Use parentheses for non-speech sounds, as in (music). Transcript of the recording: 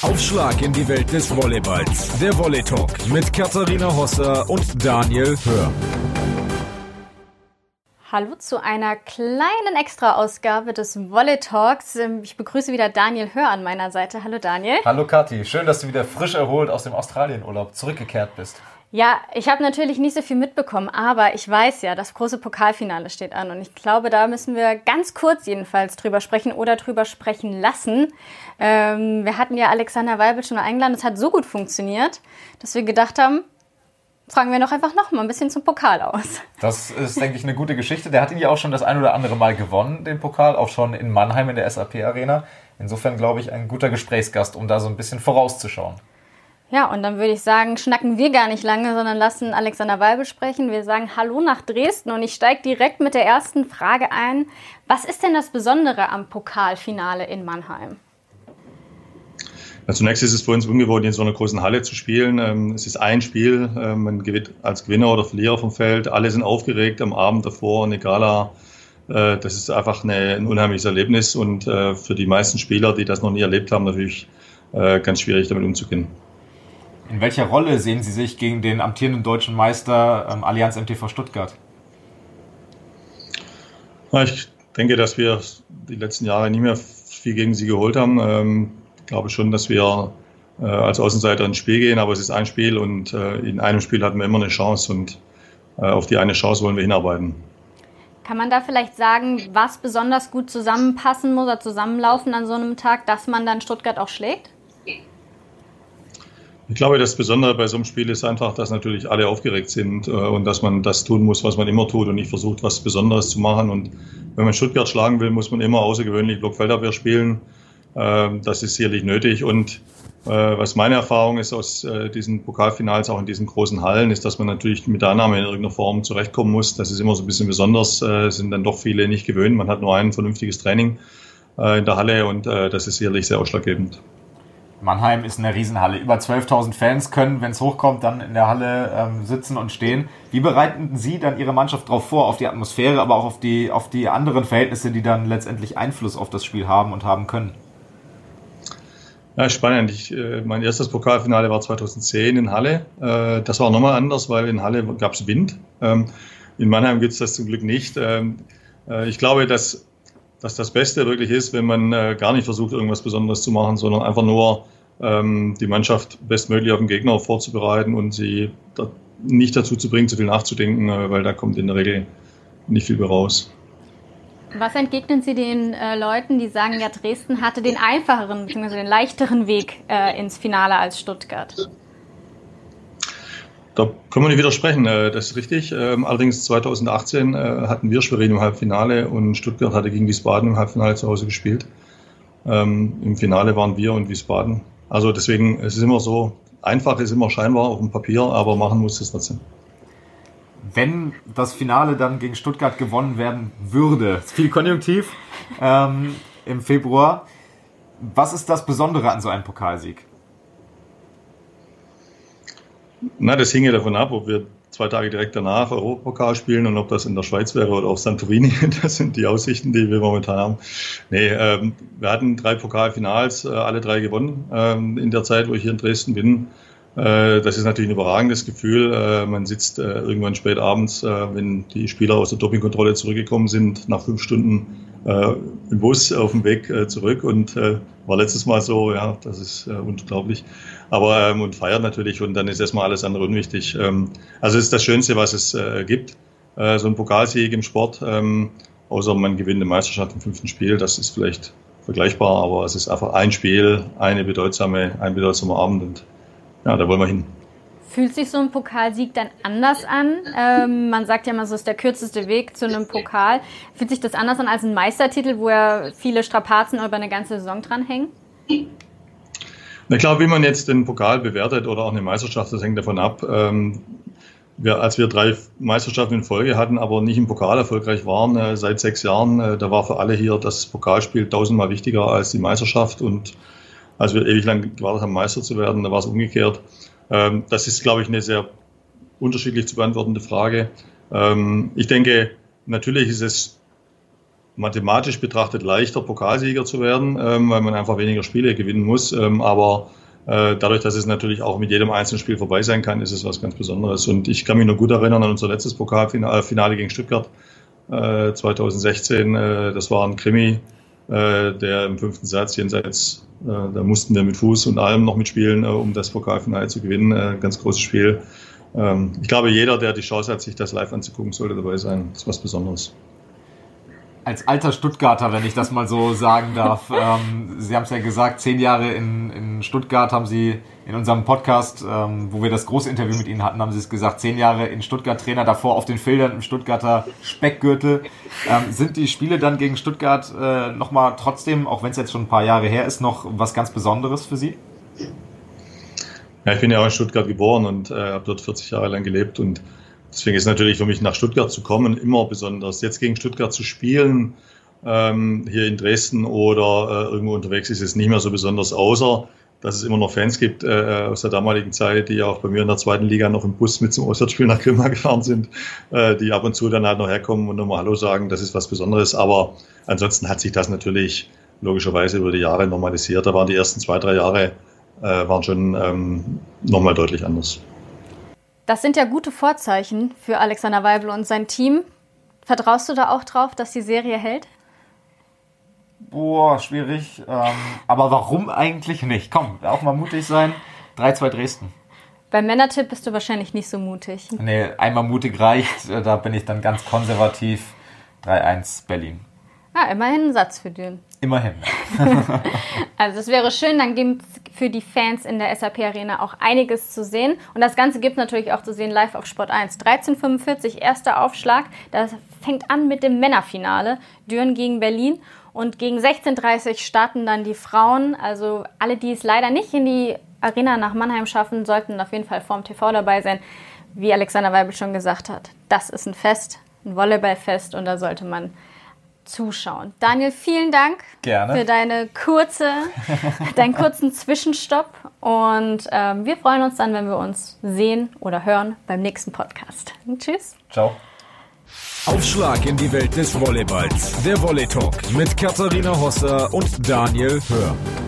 Aufschlag in die Welt des Volleyballs. Der Volley Talk mit Katharina Hosser und Daniel Hör. Hallo zu einer kleinen Extra-Ausgabe des Volley Talks. Ähm, ich begrüße wieder Daniel Hör an meiner Seite. Hallo Daniel. Hallo Kathi, schön, dass du wieder frisch erholt aus dem Australienurlaub zurückgekehrt bist. Ja, ich habe natürlich nicht so viel mitbekommen, aber ich weiß ja, das große Pokalfinale steht an und ich glaube, da müssen wir ganz kurz jedenfalls drüber sprechen oder drüber sprechen lassen. Ähm, wir hatten ja Alexander Weibel schon eingeladen, es hat so gut funktioniert, dass wir gedacht haben, fragen wir doch einfach noch mal ein bisschen zum Pokal aus. Das ist, denke ich, eine gute Geschichte. Der hat ihn ja auch schon das ein oder andere Mal gewonnen, den Pokal, auch schon in Mannheim in der SAP-Arena. Insofern, glaube ich, ein guter Gesprächsgast, um da so ein bisschen vorauszuschauen. Ja, und dann würde ich sagen, schnacken wir gar nicht lange, sondern lassen Alexander Weibel sprechen. Wir sagen Hallo nach Dresden und ich steige direkt mit der ersten Frage ein. Was ist denn das Besondere am Pokalfinale in Mannheim? Ja, zunächst ist es für uns ungewohnt, in so einer großen Halle zu spielen. Ähm, es ist ein Spiel, ähm, man gewinnt als Gewinner oder Verlierer vom Feld. Alle sind aufgeregt am Abend davor, eine Gala. Äh, das ist einfach eine, ein unheimliches Erlebnis und äh, für die meisten Spieler, die das noch nie erlebt haben, natürlich äh, ganz schwierig damit umzugehen. In welcher Rolle sehen Sie sich gegen den amtierenden deutschen Meister ähm, Allianz MTV Stuttgart? Ich denke, dass wir die letzten Jahre nie mehr viel gegen sie geholt haben. Ähm, ich glaube schon, dass wir äh, als Außenseiter ins Spiel gehen, aber es ist ein Spiel und äh, in einem Spiel hatten wir immer eine Chance und äh, auf die eine Chance wollen wir hinarbeiten. Kann man da vielleicht sagen, was besonders gut zusammenpassen muss oder zusammenlaufen an so einem Tag, dass man dann Stuttgart auch schlägt? Ich glaube, das Besondere bei so einem Spiel ist einfach, dass natürlich alle aufgeregt sind äh, und dass man das tun muss, was man immer tut und nicht versucht, was Besonderes zu machen. Und wenn man Stuttgart schlagen will, muss man immer außergewöhnlich Blockfeldabwehr spielen. Äh, das ist sicherlich nötig. Und äh, was meine Erfahrung ist aus äh, diesen Pokalfinals, auch in diesen großen Hallen, ist, dass man natürlich mit der Annahme in irgendeiner Form zurechtkommen muss. Das ist immer so ein bisschen besonders, sind dann doch viele nicht gewöhnt. Man hat nur ein vernünftiges Training in der Halle und das ist sicherlich sehr ausschlaggebend. Mannheim ist eine Riesenhalle. Über 12.000 Fans können, wenn es hochkommt, dann in der Halle ähm, sitzen und stehen. Wie bereiten Sie dann Ihre Mannschaft darauf vor, auf die Atmosphäre, aber auch auf die, auf die anderen Verhältnisse, die dann letztendlich Einfluss auf das Spiel haben und haben können? Ja, spannend. Ich, äh, mein erstes Pokalfinale war 2010 in Halle. Äh, das war nochmal anders, weil in Halle gab es Wind. Ähm, in Mannheim gibt es das zum Glück nicht. Ähm, äh, ich glaube, dass dass das Beste wirklich ist, wenn man äh, gar nicht versucht, irgendwas Besonderes zu machen, sondern einfach nur ähm, die Mannschaft bestmöglich auf den Gegner vorzubereiten und sie da nicht dazu zu bringen, zu viel nachzudenken, äh, weil da kommt in der Regel nicht viel raus. Was entgegnen Sie den äh, Leuten, die sagen, ja, Dresden hatte den einfacheren bzw. den leichteren Weg äh, ins Finale als Stuttgart? Da können wir nicht widersprechen, äh, das ist richtig. Ähm, allerdings 2018 äh, hatten wir Schwerin im Halbfinale und Stuttgart hatte gegen Wiesbaden im Halbfinale zu Hause gespielt. Ähm, Im Finale waren wir und Wiesbaden. Also deswegen, es ist immer so, einfach ist immer scheinbar auf dem Papier, aber machen muss es trotzdem. Wenn das Finale dann gegen Stuttgart gewonnen werden würde, viel Konjunktiv ähm, im Februar, was ist das Besondere an so einem Pokalsieg? Na, das hinge davon ab, ob wir zwei Tage direkt danach Europapokal spielen und ob das in der Schweiz wäre oder auf Santorini. (laughs) Das sind die Aussichten, die wir momentan haben. Nee, ähm, wir hatten drei Pokalfinals, äh, alle drei gewonnen ähm, in der Zeit, wo ich hier in Dresden bin. Äh, das ist natürlich ein überragendes Gefühl. Äh, man sitzt äh, irgendwann spät abends, wenn die Spieler aus der Dopingkontrolle zurückgekommen sind, nach fünf Stunden äh, im Bus auf dem Weg zurück und war letztes Mal so, ja, das ist unglaublich. Aber ähm, und feiert natürlich und dann ist erstmal alles andere unwichtig. Ähm, also es ist das Schönste, was es äh, gibt. Äh, so ein Pokalsieg im Sport, ähm, außer man gewinnt eine Meisterschaft im fünften Spiel, das ist vielleicht vergleichbar, aber es ist einfach ein Spiel, eine bedeutsame, ein bedeutsamer Abend und ja, da wollen wir hin. Fühlt sich so ein Pokalsieg dann anders an? Ähm, man sagt ja immer, so ist der kürzeste Weg zu einem Pokal. Fühlt sich das anders an als ein Meistertitel, wo ja viele Strapazen über eine ganze Saison dranhängen? Na klar, wie man jetzt den Pokal bewertet oder auch eine Meisterschaft, das hängt davon ab. Ähm, wir, als wir drei Meisterschaften in Folge hatten, aber nicht im Pokal erfolgreich waren, äh, seit sechs Jahren, äh, da war für alle hier das Pokalspiel tausendmal wichtiger als die Meisterschaft. Und als wir ewig lang gewartet haben, Meister zu werden, da war es umgekehrt. Ähm, das ist, glaube ich, eine sehr unterschiedlich zu beantwortende Frage. Ähm, ich denke, natürlich ist es mathematisch betrachtet leichter, Pokalsieger zu werden, ähm, weil man einfach weniger Spiele gewinnen muss. Ähm, aber äh, dadurch, dass es natürlich auch mit jedem einzelnen Spiel vorbei sein kann, ist es was ganz Besonderes. Und ich kann mich noch gut erinnern an unser letztes Pokalfinale gegen Stuttgart äh, 2016. Äh, das war ein Krimi, äh, der im fünften Satz jenseits, äh, da mussten wir mit Fuß und allem noch mitspielen, äh, um das Pokalfinale zu gewinnen. ganz großes Spiel. Ähm, ich glaube, jeder, der die Chance hat, sich das live anzugucken, sollte dabei sein. Das ist was Besonderes als alter Stuttgarter, wenn ich das mal so sagen darf. (laughs) Ähm, Sie haben es ja gesagt, zehn Jahre in, in Stuttgart haben Sie in unserem Podcast, ähm, wo wir das große Interview mit Ihnen hatten, haben Sie es gesagt, zehn Jahre in Stuttgart Trainer, davor auf den Feldern im Stuttgarter Speckgürtel. Ähm, sind die Spiele dann gegen Stuttgart äh, nochmal trotzdem, auch wenn es jetzt schon ein paar Jahre her ist, noch was ganz Besonderes für Sie? Ja, ich bin ja auch in Stuttgart geboren und äh, habe dort 40 Jahre lang gelebt und Deswegen ist natürlich für mich nach Stuttgart zu kommen immer besonders. Jetzt gegen Stuttgart zu spielen, ähm, hier in Dresden oder äh, irgendwo unterwegs ist es nicht mehr so besonders, außer dass es immer noch Fans gibt äh, aus der damaligen Zeit, die auch bei mir in der zweiten Liga noch im Bus mit zum Auswärtsspiel nach Grimma (laughs) gefahren sind, äh, die ab und zu dann halt noch herkommen und nochmal Hallo sagen. Das ist was Besonderes. Aber ansonsten hat sich das natürlich logischerweise über die Jahre normalisiert. Da waren die ersten zwei, drei Jahre äh, waren schon ähm, nochmal deutlich anders. Das sind ja gute Vorzeichen für Alexander Weibel und sein Team. Vertraust du da auch drauf, dass die Serie hält? Boah, schwierig. Ähm, aber warum eigentlich nicht? Komm, auch mal mutig sein. 3-2 Dresden. Beim Männertipp bist du wahrscheinlich nicht so mutig. Nee, einmal mutig reicht. Da bin ich dann ganz konservativ. 3-1 Berlin. Ah, immerhin ein Satz für den. Immerhin. (laughs) also es wäre schön, dann gibt es für die Fans in der SAP Arena auch einiges zu sehen. Und das Ganze gibt es natürlich auch zu sehen live auf Sport 1. 13.45, erster Aufschlag. Das fängt an mit dem Männerfinale. Düren gegen Berlin. Und gegen 16.30 Uhr starten dann die Frauen. Also alle, die es leider nicht in die Arena nach Mannheim schaffen, sollten auf jeden Fall vorm TV dabei sein. Wie Alexander Weibel schon gesagt hat, das ist ein Fest, ein Volleyballfest und da sollte man zuschauen. Daniel, vielen Dank Gerne. für deine kurze, (laughs) deinen kurzen Zwischenstopp und ähm, wir freuen uns dann, wenn wir uns sehen oder hören beim nächsten Podcast. Tschüss. Ciao. Aufschlag in die Welt des Volleyballs. Der Volley Talk mit Katharina Hosser und Daniel Hör.